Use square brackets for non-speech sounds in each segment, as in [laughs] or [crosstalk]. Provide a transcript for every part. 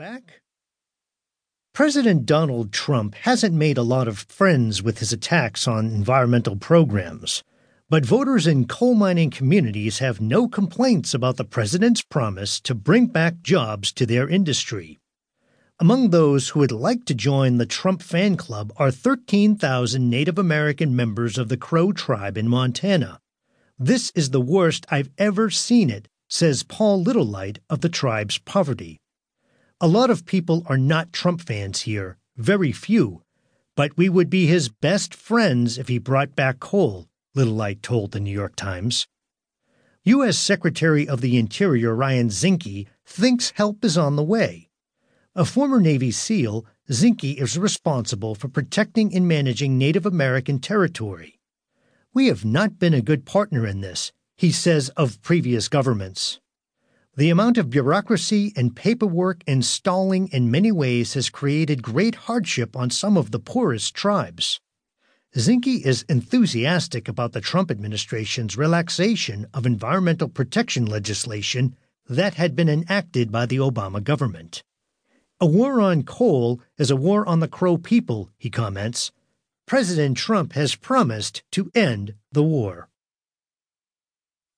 back. President Donald Trump hasn't made a lot of friends with his attacks on environmental programs, but voters in coal mining communities have no complaints about the president's promise to bring back jobs to their industry. Among those who would like to join the Trump fan club are 13,000 Native American members of the Crow tribe in Montana. This is the worst I've ever seen it, says Paul Littlelight of the tribe's poverty. A lot of people are not Trump fans here, very few, but we would be his best friends if he brought back coal, Little Light told the New York Times. U.S. Secretary of the Interior Ryan Zinke thinks help is on the way. A former Navy SEAL, Zinke is responsible for protecting and managing Native American territory. We have not been a good partner in this, he says of previous governments. The amount of bureaucracy and paperwork and stalling in many ways has created great hardship on some of the poorest tribes. Zinke is enthusiastic about the Trump administration's relaxation of environmental protection legislation that had been enacted by the Obama government. A war on coal is a war on the Crow people, he comments. President Trump has promised to end the war.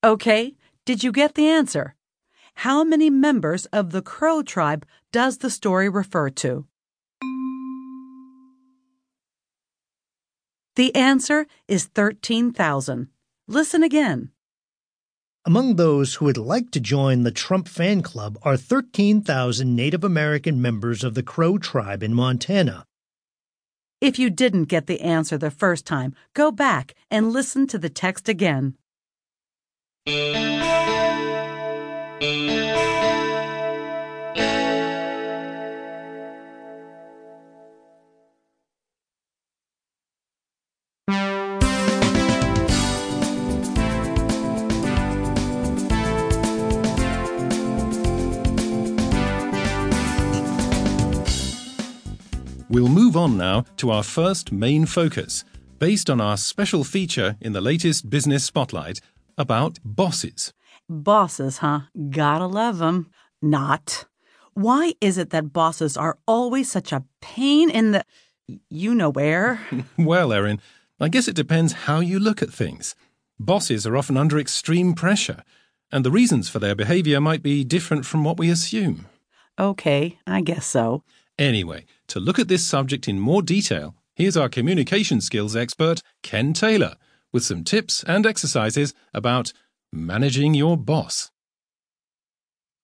Okay, did you get the answer? How many members of the Crow tribe does the story refer to? The answer is 13,000. Listen again. Among those who would like to join the Trump fan club are 13,000 Native American members of the Crow tribe in Montana. If you didn't get the answer the first time, go back and listen to the text again. We'll move on now to our first main focus, based on our special feature in the latest Business Spotlight about bosses. Bosses, huh? Gotta love 'em. Not. Why is it that bosses are always such a pain in the. You know where? [laughs] Well, Erin, I guess it depends how you look at things. Bosses are often under extreme pressure, and the reasons for their behavior might be different from what we assume. okay, I guess so. Anyway, to look at this subject in more detail, here's our communication skills expert, Ken Taylor, with some tips and exercises about managing your boss.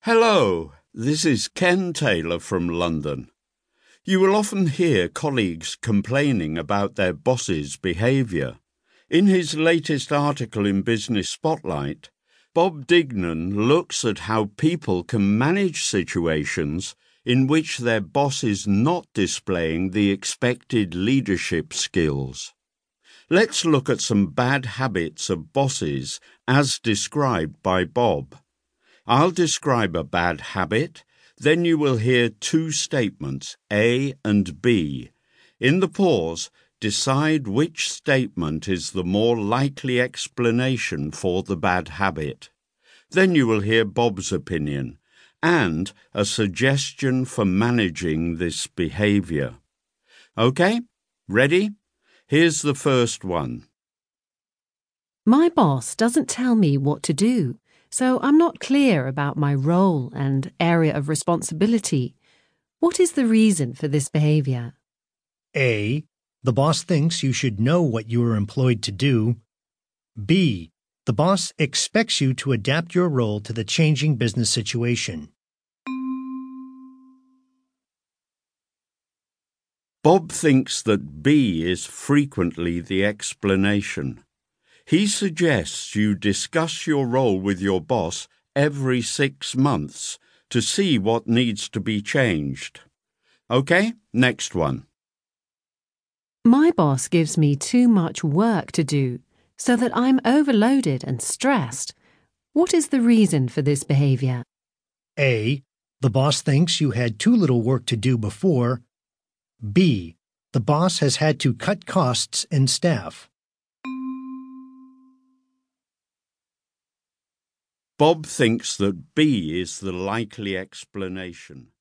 Hello, this is Ken Taylor from London. You will often hear colleagues complaining about their boss's behaviour. In his latest article in Business Spotlight, Bob Dignen looks at how people can manage situations in which their boss is not displaying the expected leadership skills. Let's look at some bad habits of bosses as described by Bob. I'll describe a bad habit, then you will hear two statements, A and B. In the pause, decide which statement is the more likely explanation for the bad habit. Then you will hear Bob's opinion and a suggestion for managing this behavior. Okay, ready? Here's the first one. My boss doesn't tell me what to do, so I'm not clear about my role and area of responsibility. What is the reason for this behavior? A. The boss thinks you should know what you are employed to do. B. The boss expects you to adapt your role to the changing business situation. Bob thinks that B is frequently the explanation. He suggests you discuss your role with your boss every six months to see what needs to be changed. Okay, next one. My boss gives me too much work to do, so that I'm overloaded and stressed. What is the reason for this behavior? A. The boss thinks you had too little work to do before. B. The boss has had to cut costs and staff. Bob thinks that B is the likely explanation.